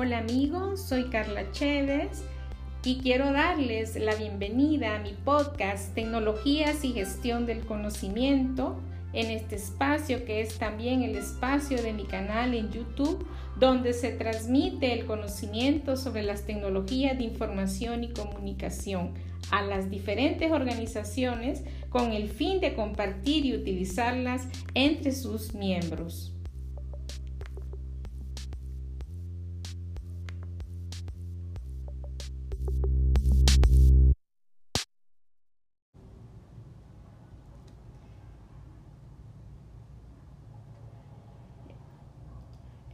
Hola amigos, soy Carla Chévez y quiero darles la bienvenida a mi podcast Tecnologías y Gestión del Conocimiento en este espacio que es también el espacio de mi canal en YouTube donde se transmite el conocimiento sobre las tecnologías de información y comunicación a las diferentes organizaciones con el fin de compartir y utilizarlas entre sus miembros.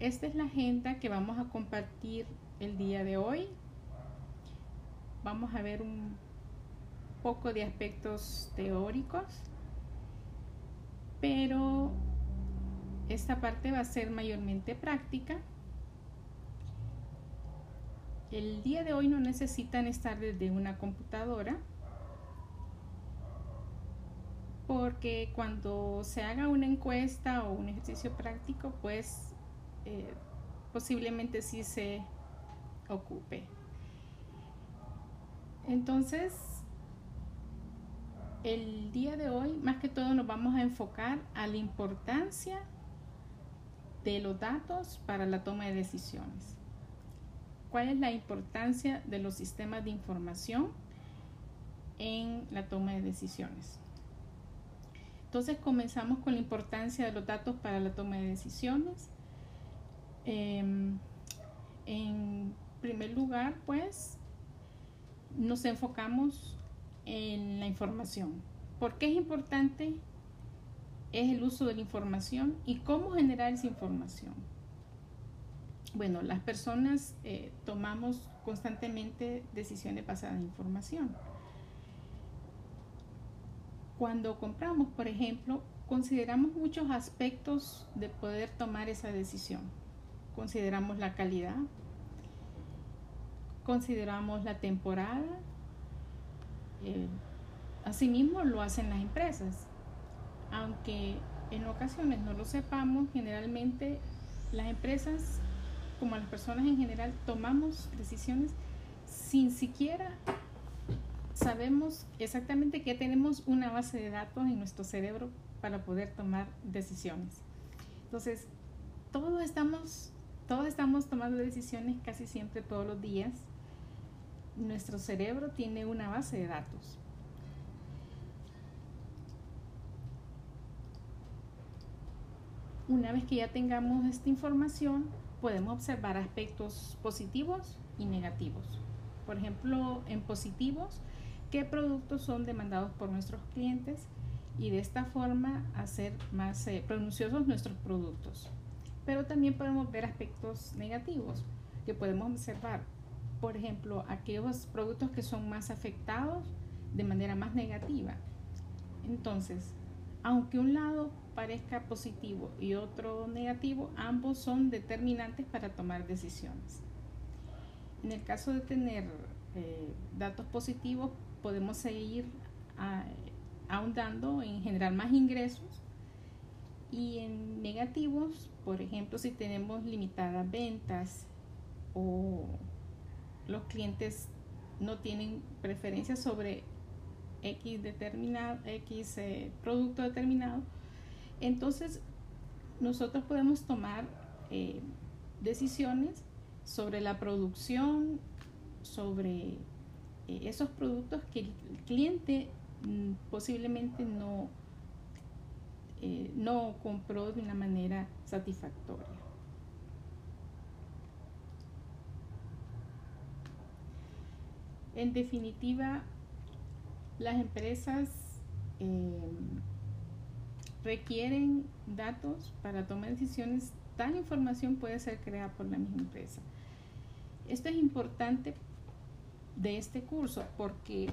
Esta es la agenda que vamos a compartir el día de hoy. Vamos a ver un poco de aspectos teóricos, pero esta parte va a ser mayormente práctica. El día de hoy no necesitan estar desde una computadora porque cuando se haga una encuesta o un ejercicio práctico, pues eh, posiblemente sí se ocupe. Entonces, el día de hoy, más que todo, nos vamos a enfocar a la importancia de los datos para la toma de decisiones. ¿Cuál es la importancia de los sistemas de información en la toma de decisiones? Entonces comenzamos con la importancia de los datos para la toma de decisiones. Em, en primer lugar, pues, nos enfocamos en la información. ¿Por qué es importante? Es el uso de la información y cómo generar esa información. Bueno, las personas eh, tomamos constantemente decisiones basadas en información. Cuando compramos, por ejemplo, consideramos muchos aspectos de poder tomar esa decisión consideramos la calidad, consideramos la temporada, eh, asimismo lo hacen las empresas. Aunque en ocasiones no lo sepamos, generalmente las empresas, como las personas en general, tomamos decisiones sin siquiera sabemos exactamente que tenemos una base de datos en nuestro cerebro para poder tomar decisiones. Entonces, todos estamos todos estamos tomando decisiones casi siempre todos los días. Nuestro cerebro tiene una base de datos. Una vez que ya tengamos esta información, podemos observar aspectos positivos y negativos. Por ejemplo, en positivos, qué productos son demandados por nuestros clientes y de esta forma hacer más eh, nuestros productos. Pero también podemos ver aspectos negativos que podemos observar. Por ejemplo, aquellos productos que son más afectados de manera más negativa. Entonces, aunque un lado parezca positivo y otro negativo, ambos son determinantes para tomar decisiones. En el caso de tener eh, datos positivos, podemos seguir ah, ahondando en generar más ingresos y en negativos, por ejemplo, si tenemos limitadas ventas o los clientes no tienen preferencia sobre X determinado, X eh, producto determinado, entonces nosotros podemos tomar eh, decisiones sobre la producción, sobre eh, esos productos que el cliente mm, posiblemente no, eh, no compró de una manera satisfactoria. En definitiva, las empresas eh, requieren datos para tomar decisiones. Tal información puede ser creada por la misma empresa. Esto es importante de este curso porque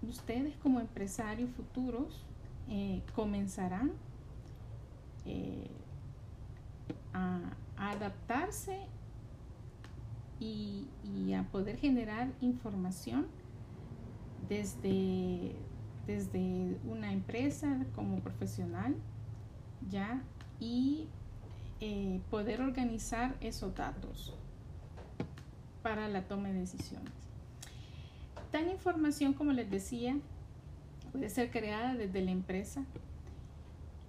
ustedes como empresarios futuros eh, comenzarán eh, a, adaptarse y, a poder generar información desde, desde una empresa como profesional ya y eh, poder organizar esos datos para la toma de decisiones. Tal información, como les decía, puede ser creada desde la empresa,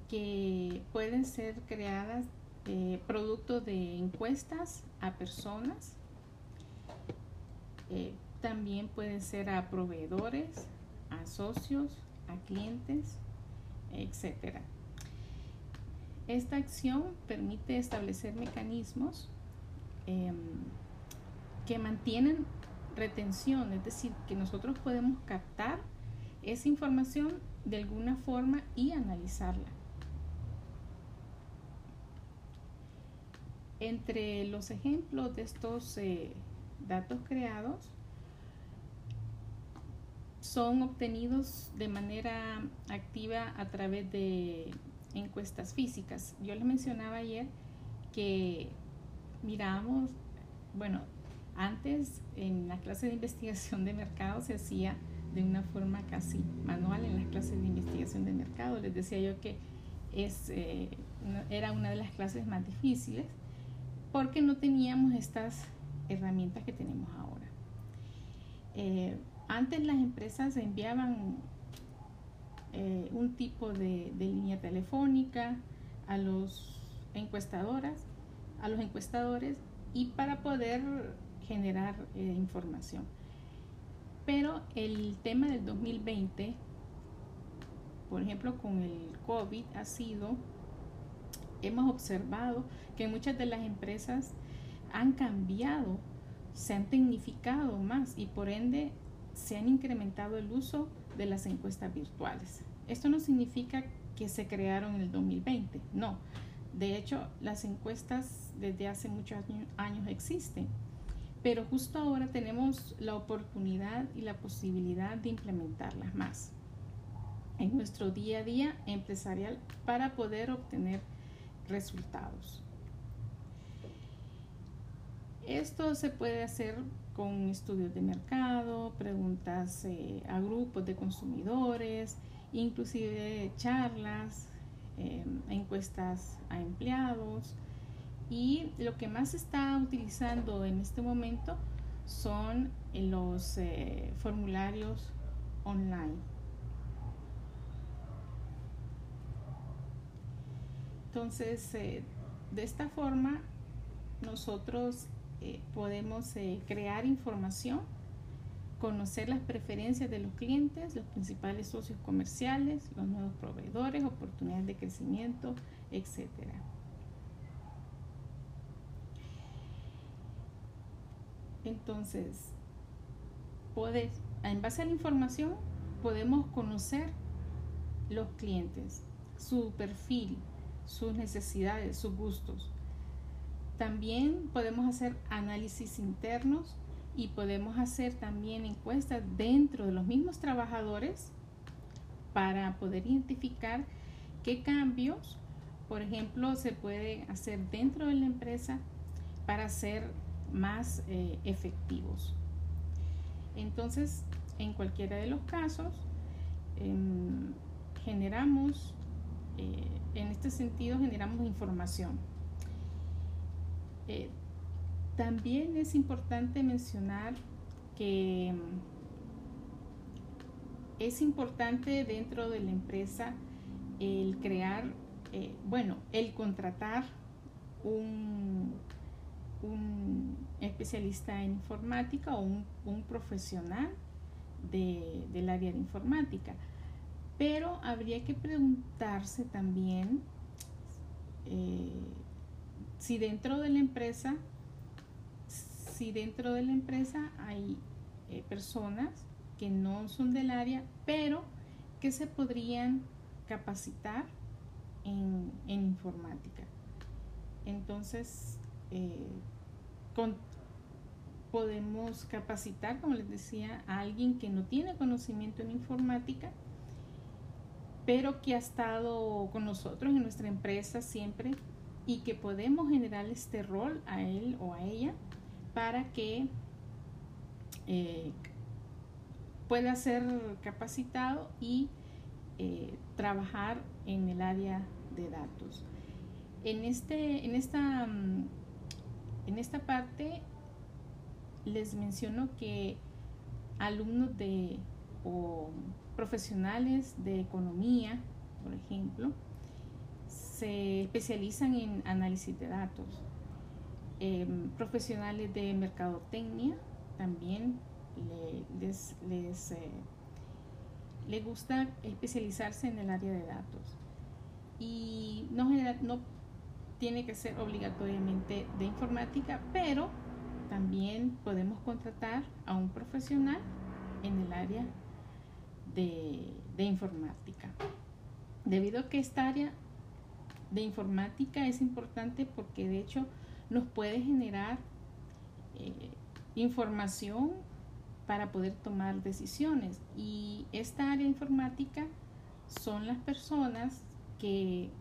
que pueden ser creadas eh, producto de encuestas a personas, eh, también pueden ser a proveedores, a socios, a clientes, etc. Esta acción permite establecer mecanismos em, que mantienen retención, es decir, que nosotros podemos captar esa información de alguna forma y analizarla. Entre los ejemplos de estos eh, datos creados son obtenidos de manera activa a través de encuestas físicas. Yo les mencionaba ayer que miramos, bueno, antes en la clase de investigación de mercado se hacía de una forma casi manual en las clases de investigación de mercado. Les decía yo que es, eh, era una de las clases más difíciles porque no teníamos estas herramientas que tenemos ahora. Eh, antes las empresas enviaban eh, un tipo de, línea telefónica a los encuestadoras, a los encuestadores y para poder generar información. Pero el tema del 2020, por ejemplo, con el COVID ha sido hemos observado que muchas de las empresas han cambiado, se han tecnificado más y por ende se han incrementado el uso de las encuestas virtuales. Esto no significa que se crearon en el 2020, no. De hecho, las encuestas desde hace muchos años existen, pero justo ahora tenemos la oportunidad y la posibilidad de implementarlas más en nuestro día a día empresarial para poder obtener resultados. Esto se puede hacer con estudios de mercado, preguntas eh, a grupos de consumidores, inclusive charlas, em, encuestas a empleados. Y lo que más se está utilizando en este momento son los eh, formularios online. Entonces, eh, de esta forma, nosotros eh, podemos eh, crear información, conocer las preferencias de los clientes, los principales socios comerciales, los nuevos proveedores, oportunidades de crecimiento, etc. Entonces, en base a la información, podemos conocer los clientes, su perfil, sus necesidades, sus gustos. También podemos hacer análisis internos y podemos hacer también encuestas dentro de los mismos trabajadores para poder identificar qué cambios, por ejemplo, se puede hacer dentro de la empresa para ser más eh, efectivos. Entonces, en cualquiera de los casos, em, generamos eh, en este sentido generamos información. Eh, también es importante mencionar que mm, es importante dentro de la empresa el crear, bueno, el contratar un, un, especialista en informática o un, profesional del área de informática pero habría que preguntarse también eh, si dentro de la empresa, si dentro de la empresa hay eh, personas que no son del área, pero que se podrían capacitar en, informática. Entonces, eh, podemos capacitar, como les decía, a alguien que no tiene conocimiento en informática pero que ha estado con nosotros en nuestra empresa siempre y que podemos generar este rol a él o a ella para que eh, pueda ser capacitado y eh, trabajar en el área de datos. En, este, en, esta, mm, en esta parte les menciono que alumnos de o profesionales de economía, por ejemplo, se especializan en análisis de datos. Em, profesionales de mercadotecnia también les, les, eh, gusta especializarse en el área de datos. Y no tiene que ser obligatoriamente de informática, pero también podemos contratar a un profesional en el área de, informática. Debido a que esta área de informática es importante porque de hecho nos puede generar eh, información para poder tomar decisiones. Y esta área informática son las personas que,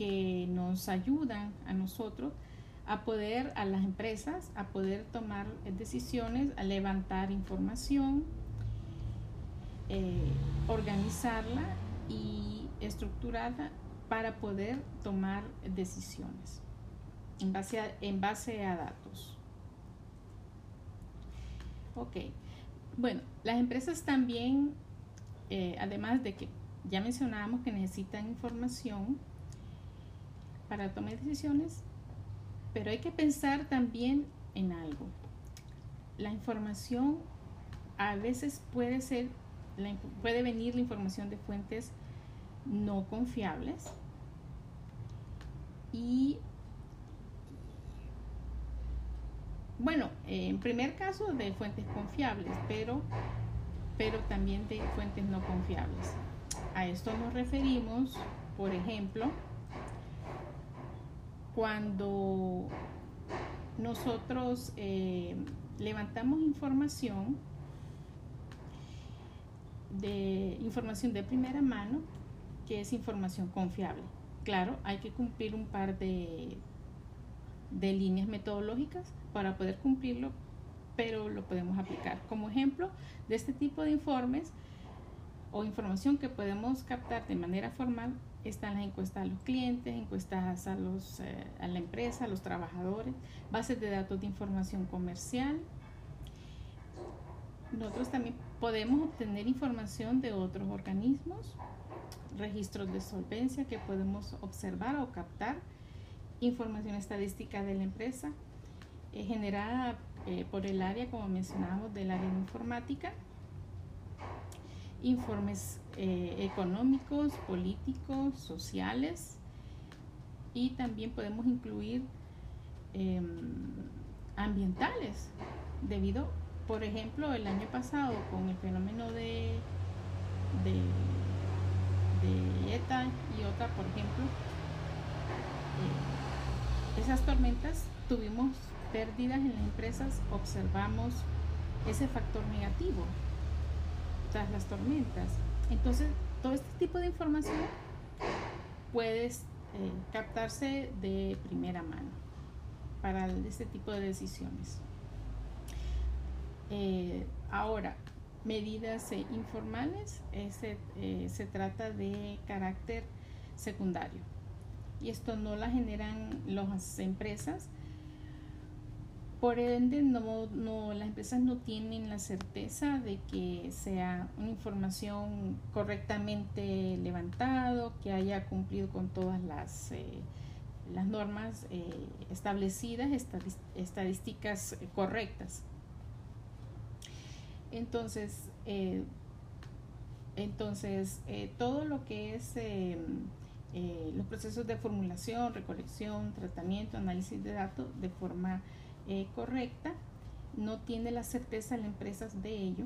que nos ayudan a nosotros a poder, a las empresas, a poder tomar decisiones, a levantar información, eh, organizarla y estructurarla para poder tomar decisiones en base a, en base a datos. Ok, bueno, las empresas también, eh, además de que ya mencionábamos que necesitan información para tomar decisiones, pero hay que pensar también en algo. La información a veces puede ser puede venir la información de fuentes no confiables y bueno, en primer caso de fuentes confiables, pero, pero también de fuentes no confiables. A esto nos referimos, por ejemplo, cuando nosotros eh, levantamos información de información de primera mano, que es información confiable. Claro, hay que cumplir un par de, de líneas metodológicas para poder cumplirlo, pero lo podemos aplicar. Como ejemplo de este tipo de informes o información que podemos captar de manera formal están las encuestas a los clientes, encuestas a, los, eh, a la empresa, a los trabajadores, bases de datos de información comercial. Nosotros también Podemos obtener información de otros organismos, registros de solvencia que podemos observar o captar, información estadística de la empresa, eh, generada eh, por el área, como mencionábamos, del área de informática, informes eh, económicos, políticos, sociales y también podemos incluir em, ambientales debido por ejemplo, el año pasado con el fenómeno de, de, ETA y otra, por ejemplo, eh, esas tormentas tuvimos pérdidas en las empresas, observamos ese factor negativo las tormentas. Entonces, todo este tipo de información puede eh, captarse de primera mano para este tipo de decisiones. Eh, ahora, medidas eh, informales eh, se trata de carácter secundario y esto no la generan las empresas. Por ende, no, no, las empresas no tienen la certeza de que sea una información correctamente levantado, que haya cumplido con todas las, las normas establecidas, estadísticas correctas. Entonces, eh, entonces eh, todo lo que es eh, los procesos de formulación, recolección, tratamiento, análisis de datos de forma correcta, no tiene la certeza la empresa de ello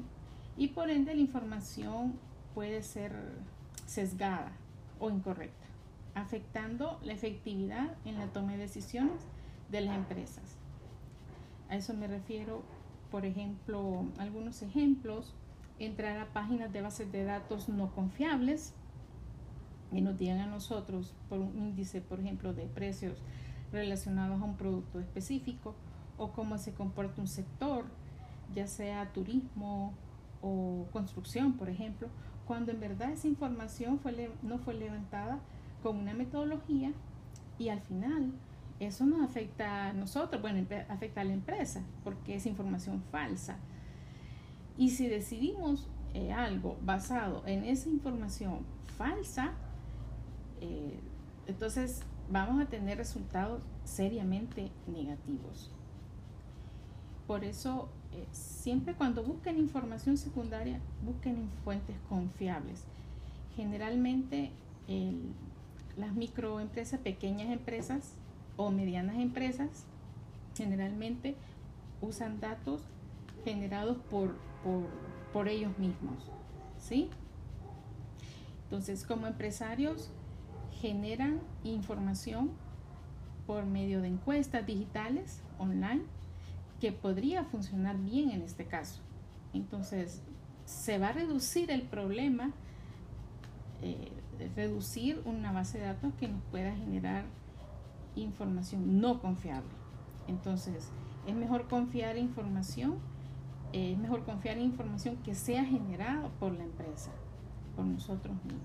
y por ende la información puede ser sesgada o incorrecta, afectando la efectividad en la toma de decisiones de las empresas. A eso me refiero por ejemplo, algunos ejemplos, entrar a páginas de bases de datos no confiables y nos digan a nosotros por un índice, por ejemplo, de precios relacionados a un producto específico o cómo se comporta un sector, ya sea turismo o construcción, por ejemplo, cuando en verdad esa información no fue levantada con una metodología y al final eso nos afecta a nosotros, bueno, afecta a la empresa, porque es información falsa. Y si decidimos eh, algo basado en esa información falsa, eh, entonces vamos a tener resultados seriamente negativos. Por eso, eh, siempre cuando busquen información secundaria, busquen en fuentes confiables. Generalmente, las microempresas, pequeñas empresas o medianas empresas, generalmente usan datos generados por, por, ellos mismos. ¿Sí? Entonces, como empresarios, generan información por medio de encuestas digitales online que podría funcionar bien en este caso. Entonces, se va a reducir el problema, eh, reducir una base de datos que nos pueda generar información no confiable. Entonces, es mejor confiar información, es mejor confiar en información que sea generada por la empresa, por nosotros mismos.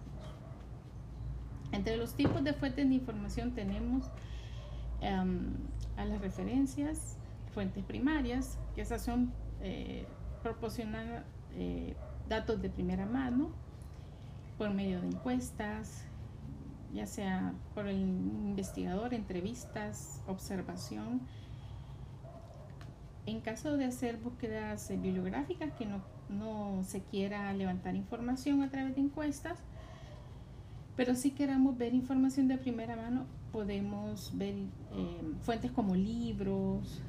Entre los tipos de fuentes de información tenemos em, a las referencias, fuentes primarias, que esas son eh, eh, datos de primera mano por medio de encuestas, ya sea por el investigador, entrevistas, observación. En caso de hacer búsquedas bibliográficas que no, no se quiera levantar información a través de encuestas, pero si queramos ver información de primera mano, podemos ver eh, fuentes como libros,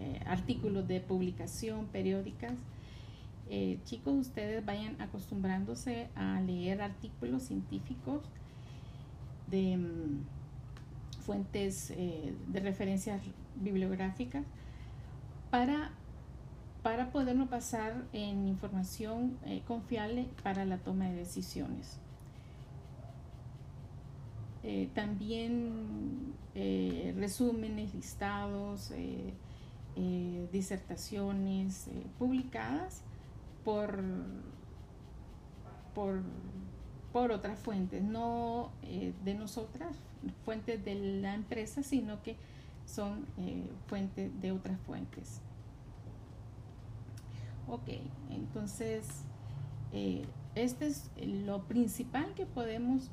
eh, artículos de publicación periódicas. Eh, chicos, ustedes vayan acostumbrándose a leer artículos científicos de mm, fuentes de referencias bibliográficas para, para podernos basar en información confiable para la toma de decisiones. Eh, también eh, resúmenes, listados, eh, disertaciones publicadas por, por, por, otras fuentes, no de nosotras, fuentes de la empresa, sino que son fuentes de otras fuentes. Ok, entonces, este es lo principal que podemos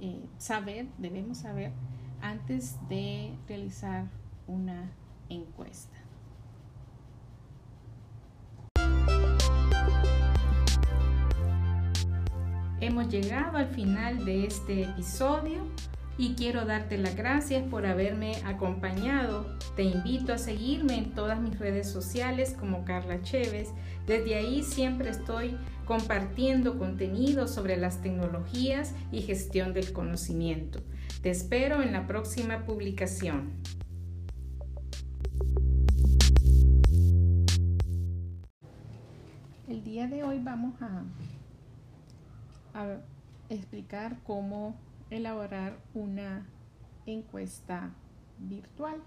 eh, saber, debemos saber antes de realizar una encuesta. Hemos llegado al final de este episodio y quiero darte las gracias por haberme acompañado. Te invito a seguirme en todas mis redes sociales como Carla Chévez. Desde ahí siempre estoy compartiendo contenido sobre las tecnologías y gestión del conocimiento. Te espero en la próxima publicación. El día de hoy vamos a, explicar cómo elaborar una encuesta virtual.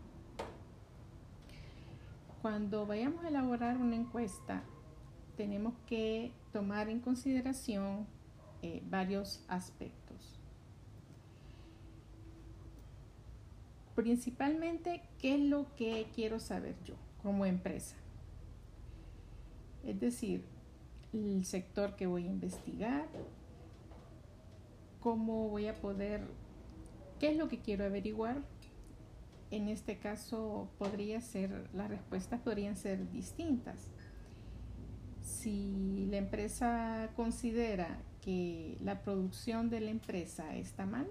Cuando vayamos a elaborar una encuesta, tenemos que tomar en consideración eh, varios aspectos. Principalmente, ¿qué es lo que quiero saber yo como empresa? Es decir, el sector que voy a investigar, cómo voy a poder, qué es lo que quiero averiguar. En este caso podría ser, las respuestas podrían ser distintas si la empresa considera que la producción de la empresa está mal,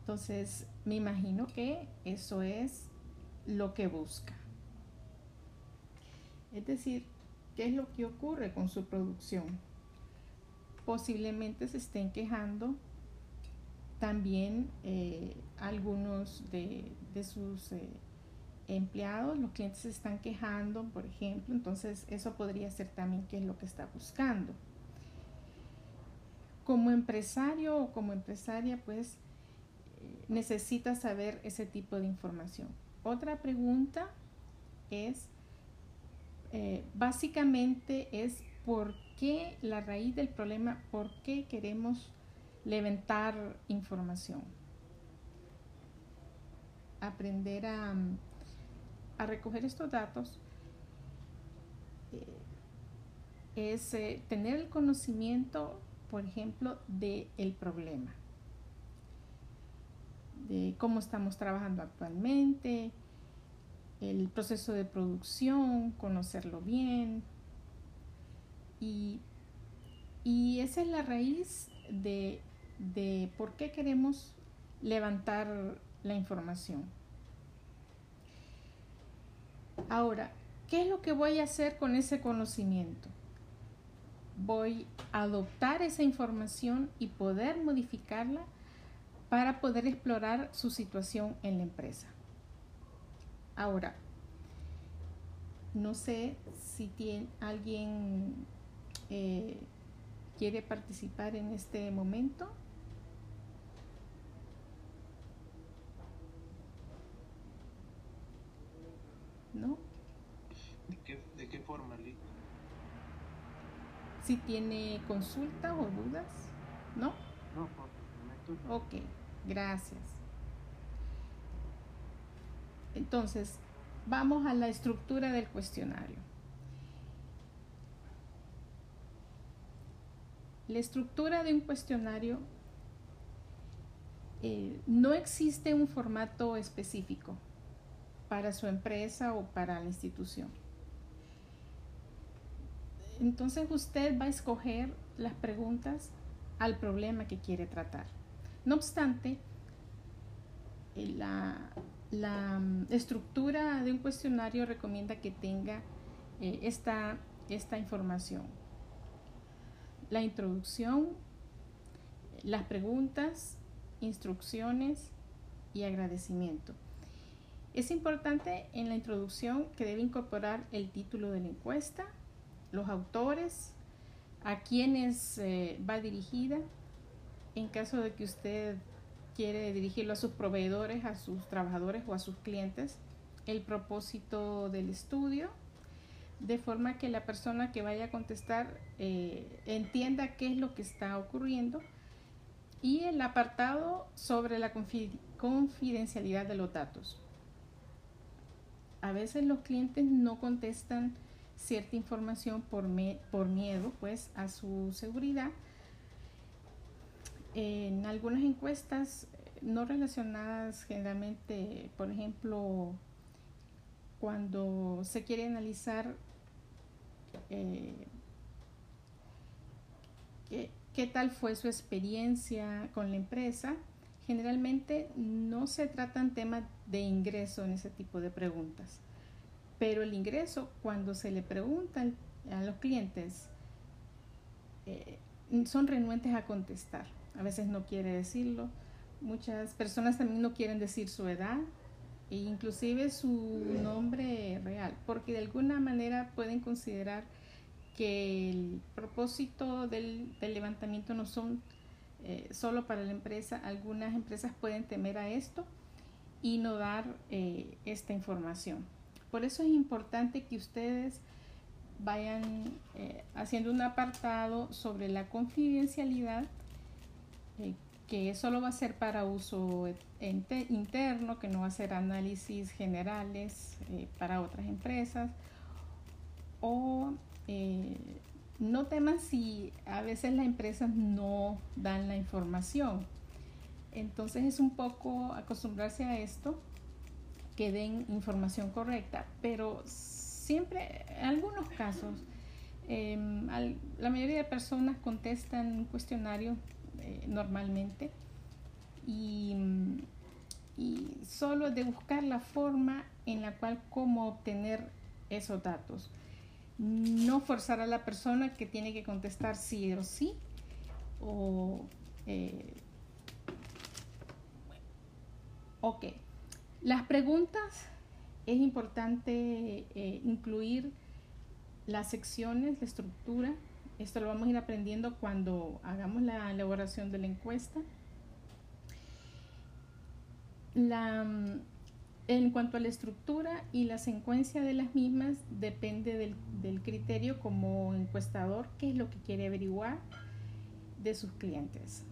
entonces me imagino que eso es lo que busca. Es decir, ¿qué es lo que ocurre con su producción? Posiblemente se estén quejando también eh, algunos de, sus eh, empleados, los clientes se están quejando, por ejemplo, entonces eso podría ser también qué es lo que está buscando. Como empresario o como empresaria, pues necesita saber ese tipo de información. Otra pregunta es, eh, básicamente es por qué la raíz del problema, por qué queremos levantar información. aprender a, recoger estos datos eh, es eh, tener el conocimiento, por ejemplo, del el problema, de cómo estamos trabajando actualmente, el proceso de producción, conocerlo bien. Y, y esa es la raíz de, de por qué queremos levantar la información. Ahora, ¿qué es lo que voy a hacer con ese conocimiento? Voy a adoptar esa información y poder modificarla para poder explorar su situación en la empresa. Ahora, no sé si tiene, alguien eh, quiere participar en este momento. ¿No? ¿De qué, de qué forma, Lee? Si tiene consulta o dudas, ¿no? No, por el momento no. Ok, gracias. Entonces, vamos a la estructura del cuestionario. La estructura de un cuestionario eh, no existe un formato específico para su empresa o para la institución. Entonces usted va a escoger las preguntas al problema que quiere tratar. No obstante, eh, la, la mm, estructura de un cuestionario recomienda que tenga eh, esta, esta información. La introducción, las preguntas, instrucciones y agradecimiento. Es importante en la introducción que debe incorporar el título de la encuesta, los autores, a quienes eh, va dirigida, en caso de que usted quiere dirigirlo a sus proveedores, a sus trabajadores o a sus clientes, el propósito del estudio, de forma que la persona que vaya a contestar eh, entienda qué es lo que está ocurriendo y el apartado sobre la confidencialidad de los datos. A veces los clientes no contestan cierta información por, por miedo pues a su seguridad en algunas encuestas no relacionadas generalmente, por ejemplo, cuando se quiere analizar eh, qué, qué, tal fue su experiencia con la empresa, generalmente no se tratan temas de ingreso en ese tipo de preguntas. Pero el ingreso, cuando se le preguntan a los clientes, eh, son renuentes a contestar a veces no quiere decirlo. Muchas personas también no quieren decir su edad e inclusive su nombre real, porque de alguna manera pueden considerar que el propósito del, levantamiento no son eh, solo para la empresa. Algunas empresas pueden temer a esto y no dar eh, esta información. Por eso es importante que ustedes vayan eh, haciendo un apartado sobre la confidencialidad eh, que solo va a ser para uso interno, que no va a ser análisis generales eh, para otras empresas. O eh, no teman si a veces las empresas no dan la información. Entonces es un poco acostumbrarse a esto, que den información correcta, pero siempre, en algunos casos, em, la mayoría de personas contestan un cuestionario eh, normalmente y, y, solo de buscar la forma en la cual cómo obtener esos datos. No forzar a la persona que tiene que contestar sí o sí o eh, ok las preguntas es importante eh, incluir las secciones, la estructura esto lo vamos a ir aprendiendo cuando hagamos la elaboración de la encuesta. en cuanto a la estructura y la secuencia de las mismas, depende del, del criterio como encuestador, qué es lo que quiere averiguar de sus clientes.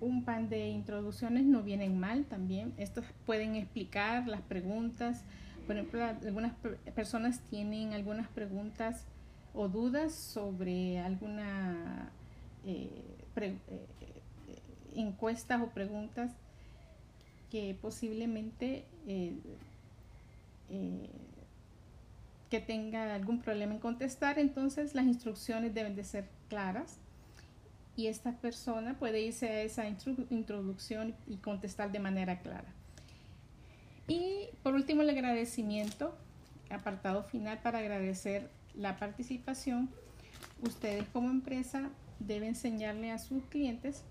un pan de introducciones no vienen mal también. Estos pueden explicar las preguntas. Por ejemplo, algunas personas tienen algunas preguntas o dudas sobre alguna eh, eh, encuestas o preguntas que posiblemente eh, que tenga algún problema en contestar, entonces las instrucciones deben de ser claras y esta persona puede irse a esa introducción y contestar de manera clara. Y por último el agradecimiento, apartado final para agradecer la participación. Ustedes como empresa deben enseñarle a sus clientes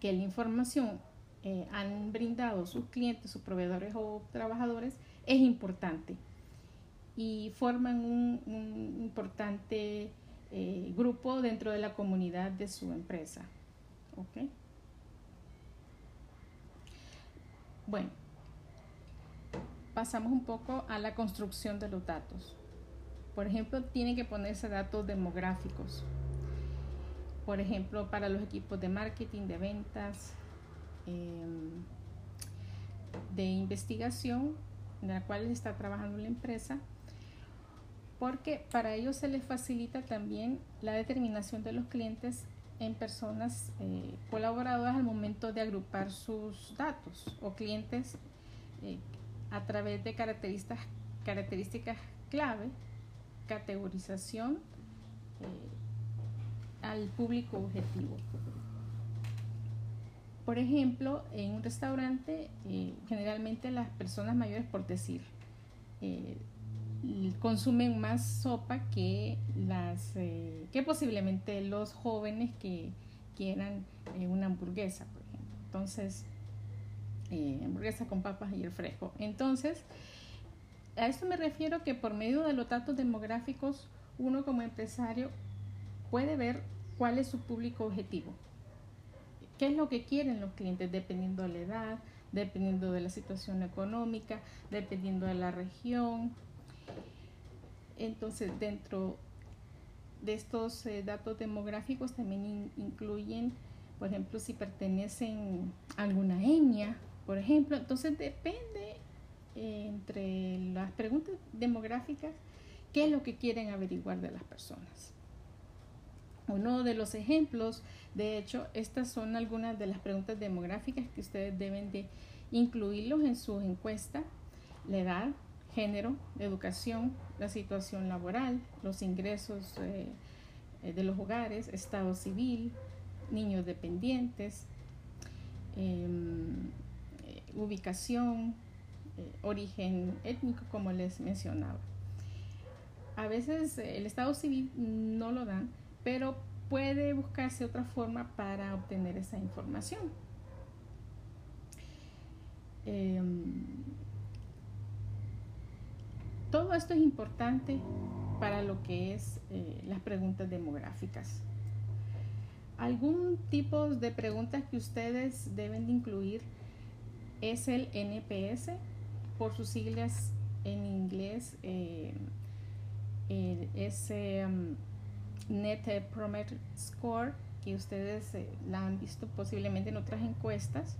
que la información eh, han brindado sus clientes, sus proveedores o trabajadores es importante y forman un, importante eh, grupo dentro de la comunidad de su empresa. Bueno, pasamos un poco a la construcción de los datos. Por ejemplo, tienen que ponerse datos demográficos. Por ejemplo, para los equipos de marketing, de ventas, em, de investigación, en la cual está trabajando la empresa, porque para ellos se les facilita también la determinación de los clientes en personas eh, colaboradoras al momento de agrupar sus datos o clientes eh, a través de características, características clave, categorización eh, al público objetivo. Por ejemplo, en un restaurante, generalmente las personas mayores, por decir, consumen más sopa que las eh, que posiblemente los jóvenes que quieran eh, una hamburguesa por ejemplo entonces eh, hamburguesa con papas y el fresco entonces a esto me refiero que por medio de los datos demográficos uno como empresario puede ver cuál es su público objetivo. Qué es lo que quieren los clientes dependiendo de la edad dependiendo de la situación económica dependiendo de la región. Entonces, dentro de estos eh, datos demográficos también incluyen, por ejemplo, si pertenecen a alguna etnia, por ejemplo. Entonces, depende entre las preguntas demográficas qué es lo que quieren averiguar de las personas. Uno de los ejemplos, de hecho, estas son algunas de las preguntas demográficas que ustedes deben de incluirlos en su encuesta, la edad, género, educación, la situación laboral, los ingresos eh, eh, de los hogares, estado civil, niños dependientes, em, eh, ubicación, origen étnico, como les mencionaba. A veces el estado civil no lo dan, pero puede buscarse otra forma para obtener esa información. Em, todo esto es importante para lo que es eh, las preguntas demográficas. Algún tipo de preguntas que ustedes deben de incluir es el NPS, por sus siglas en inglés, eh, ese um, Net Promoter Score, que ustedes eh, la han visto posiblemente en otras encuestas,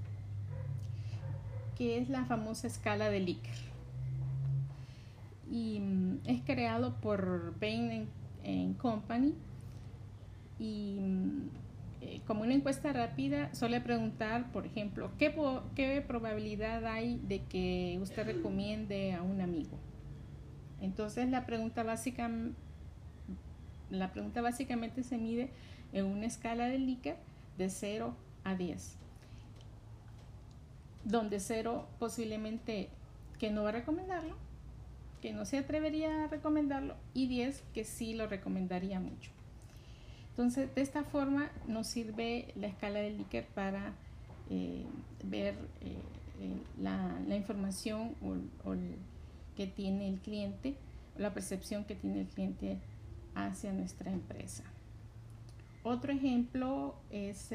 que es la famosa escala de Likert y mm, es creado por Bain Company y mm, eh, como una encuesta rápida suele preguntar, por ejemplo, ¿qué, ¿qué probabilidad hay de que usted recomiende a un amigo? Entonces la pregunta básica la pregunta básicamente se mide en una escala de Likert de 0 a 10 donde 0 posiblemente que no va a recomendarlo que no se atrevería a recomendarlo y 10 que sí lo recomendaría mucho. Entonces, de esta forma nos sirve la escala de Likert para eh, ver eh, la, información o, que tiene el cliente, la percepción que tiene el cliente hacia nuestra empresa. Otro ejemplo es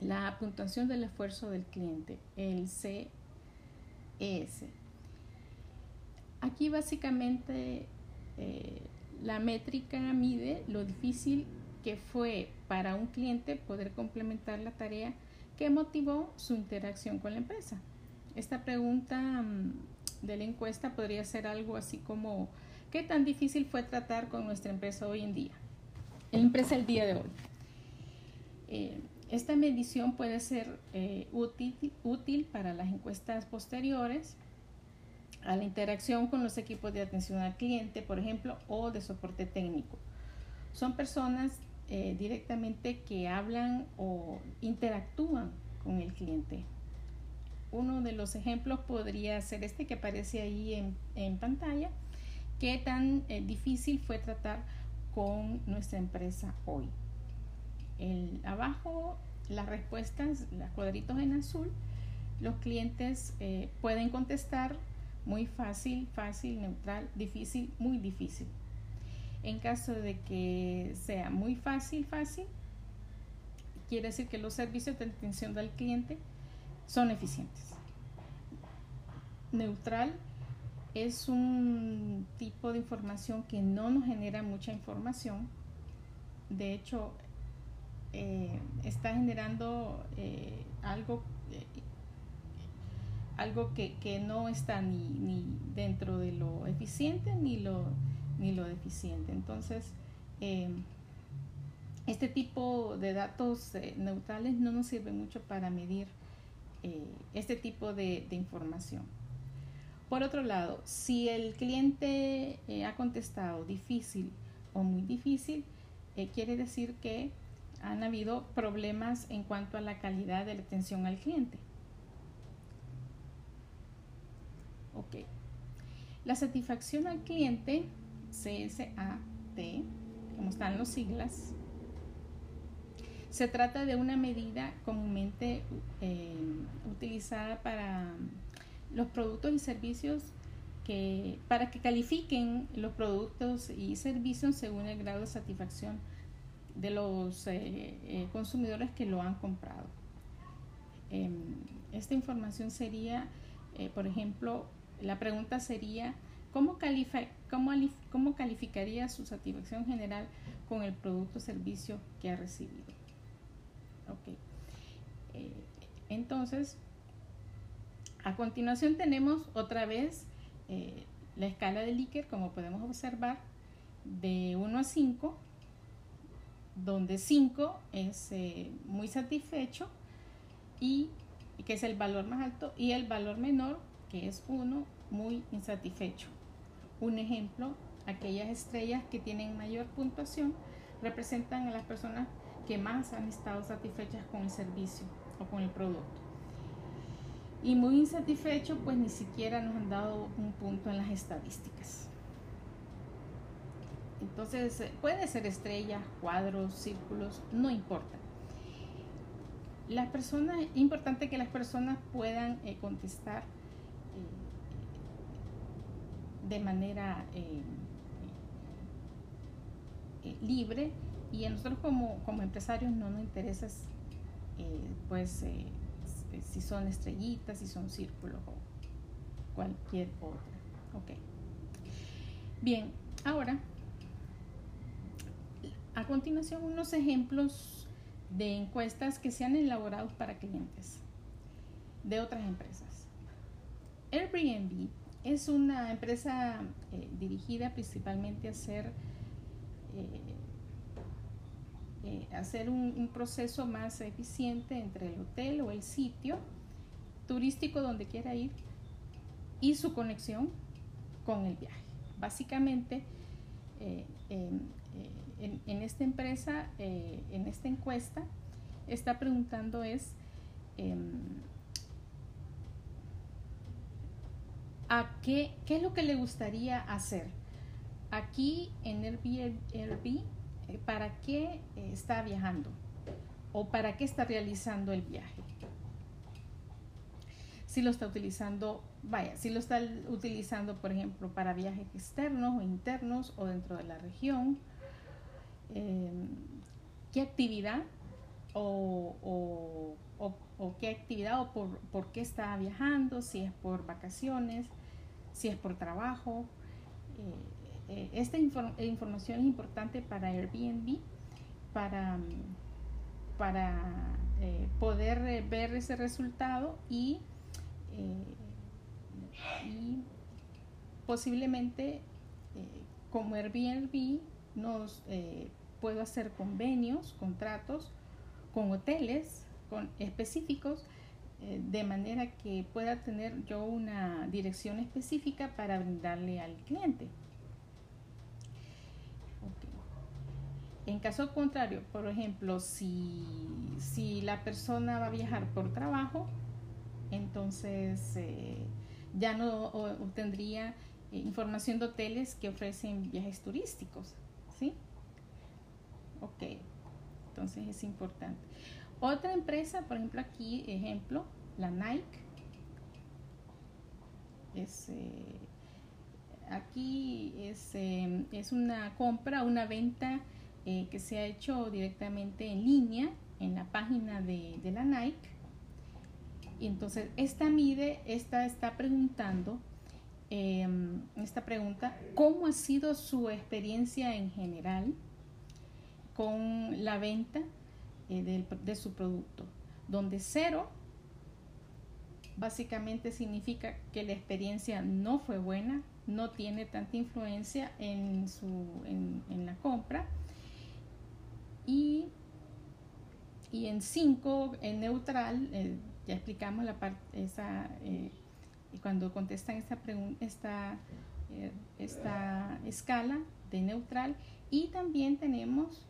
la puntuación del esfuerzo del cliente, el CES. Aquí básicamente eh, la métrica mide lo difícil que fue para un cliente poder complementar la tarea que motivó su interacción con la empresa. Esta pregunta mm, de la encuesta podría ser algo así como, ¿qué tan difícil fue tratar con nuestra empresa hoy en día? La empresa el día de hoy. Eh, esta medición puede ser eh, útil, útil para las encuestas posteriores a la interacción con los equipos de atención al cliente, por ejemplo, o de soporte técnico. Son personas eh, directamente que hablan o interactúan con el cliente. Uno de los ejemplos podría ser este que aparece ahí en, pantalla. ¿Qué tan eh, difícil fue tratar con nuestra empresa hoy? El, abajo las respuestas, los cuadritos en azul, los clientes eh, pueden contestar muy fácil, fácil, neutral, difícil, muy difícil. En caso de que sea muy fácil, fácil, quiere decir que los servicios de atención del cliente son eficientes. Neutral es un tipo de información que no nos genera mucha información. De hecho, eh, está generando eh, algo, algo que, que, no está ni, ni, dentro de lo eficiente ni lo, ni lo deficiente. Entonces, este tipo de datos neutrales no nos sirve mucho para medir este tipo de, de, información. Por otro lado, si el cliente ha contestado difícil o muy difícil, quiere decir que han habido problemas en cuanto a la calidad de la atención al cliente. Ok. La satisfacción al cliente, CSAT, como están los siglas, se trata de una medida comúnmente eh, utilizada para los productos y servicios que, para que califiquen los productos y servicios según el grado de satisfacción de los eh, eh, consumidores que lo han comprado. Em, esta información sería, por ejemplo, la pregunta sería, ¿cómo, cómo, ¿cómo calificaría su satisfacción general con el producto o servicio que ha recibido? Ok. entonces, a continuación tenemos otra vez la escala de Likert, como podemos observar, de 1 a 5 donde 5 es eh, muy satisfecho y que es el valor más alto y el valor menor que es 1 muy insatisfecho. Un ejemplo, aquellas estrellas que tienen mayor puntuación representan a las personas que más han estado satisfechas con el servicio o con el producto. Y muy insatisfecho, pues ni siquiera nos han dado un punto en las estadísticas. Entonces, eh, puede ser estrella, cuadros, círculos, no importa. Las personas, importante que las personas puedan eh, contestar de manera libre y a nosotros como, como, empresarios no nos interesa pues si son estrellitas, si son círculos o cualquier otra. Ok. Bien, ahora a continuación, unos ejemplos de encuestas que se han elaborado para clientes de otras empresas. Airbnb es una empresa eh, dirigida principalmente a hacer, eh, eh, hacer un, proceso más eficiente entre el hotel o el sitio turístico donde quiera ir y su conexión con el viaje. Básicamente, en, esta empresa, en esta encuesta, está preguntando es a qué, qué es lo que le gustaría hacer aquí en Airbnb, eh, para qué eh, está viajando o para qué está realizando el viaje. Si lo está utilizando, vaya, si lo está utilizando, por ejemplo, para viajes externos o internos o dentro de la región, Em, qué actividad o, qué actividad o por, qué está viajando, si es por vacaciones, si es por trabajo. Eh, eh, esta información es importante para Airbnb para, para eh, poder eh, ver ese resultado y, y posiblemente como Airbnb nos puedo hacer convenios, contratos con hoteles con específicos de manera que pueda tener yo una dirección específica para brindarle al cliente. En caso contrario, por ejemplo, si, si la persona va a viajar por trabajo, entonces eh, ya no obtendría eh, información de hoteles que ofrecen viajes turísticos. ¿Sí? Ok, entonces es importante. Otra empresa, por ejemplo, aquí, ejemplo, la Nike. Es, eh, aquí es, es una compra, una venta eh, que se ha hecho directamente en línea en la página de, la Nike. Y entonces esta mide, esta está preguntando, em, esta pregunta, ¿cómo ha sido su experiencia en general con la venta eh, de su producto? Donde cero básicamente significa que la experiencia no fue buena, no tiene tanta influencia en, su, en la compra y, en 5, en neutral, eh, ya explicamos la parte, esa, eh, cuando contestan esta, esta, eh, esta escala de neutral. Y también tenemos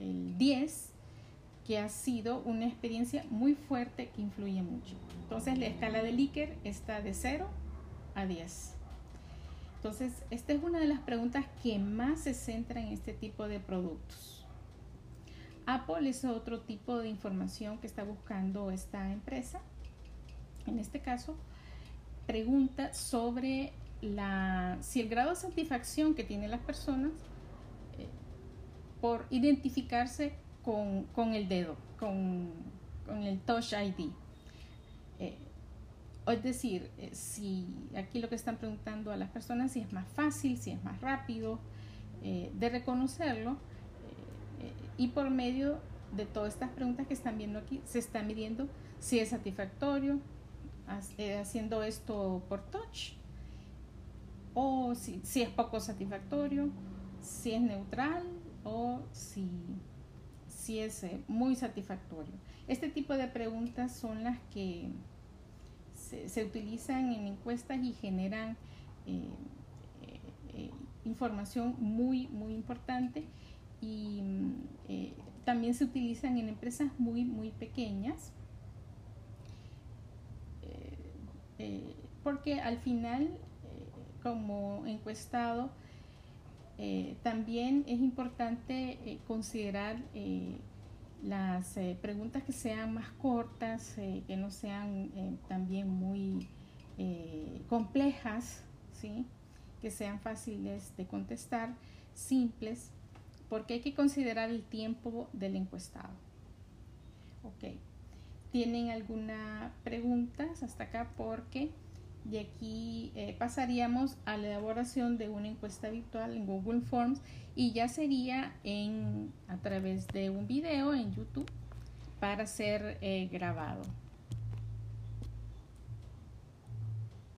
el 10, que ha sido una experiencia muy fuerte que influye mucho. Entonces la escala de Likert está de 0 a 10. Entonces, esta es una de las preguntas que más se centra en este tipo de productos. Apple es otro tipo de información que está buscando esta empresa. En este caso, pregunta sobre la, si el grado de satisfacción que tienen las personas por identificarse con, el dedo, con, el Touch ID. Eh, es decir, eh, si aquí lo que están preguntando a las personas si es más fácil, si es más rápido eh, de reconocerlo eh, y por medio de todas estas preguntas que están viendo aquí se está midiendo si es satisfactorio haciendo esto por touch o si, si es poco satisfactorio, si es neutral o si, si es muy satisfactorio. Este tipo de preguntas son las que se, utilizan en encuestas y generan eh, eh, eh, información muy, muy importante y también se utilizan en empresas muy, muy pequeñas porque al final como encuestado también es importante considerar las eh, preguntas que sean más cortas, eh, que no sean eh, también muy complejas, ¿sí? que sean fáciles de contestar, simples, porque hay que considerar el tiempo del encuestado. Ok, ¿tienen alguna pregunta hasta acá? Porque y aquí eh, pasaríamos a la elaboración de una encuesta virtual en Google Forms y ya sería en, a través de un video en YouTube para ser eh, grabado.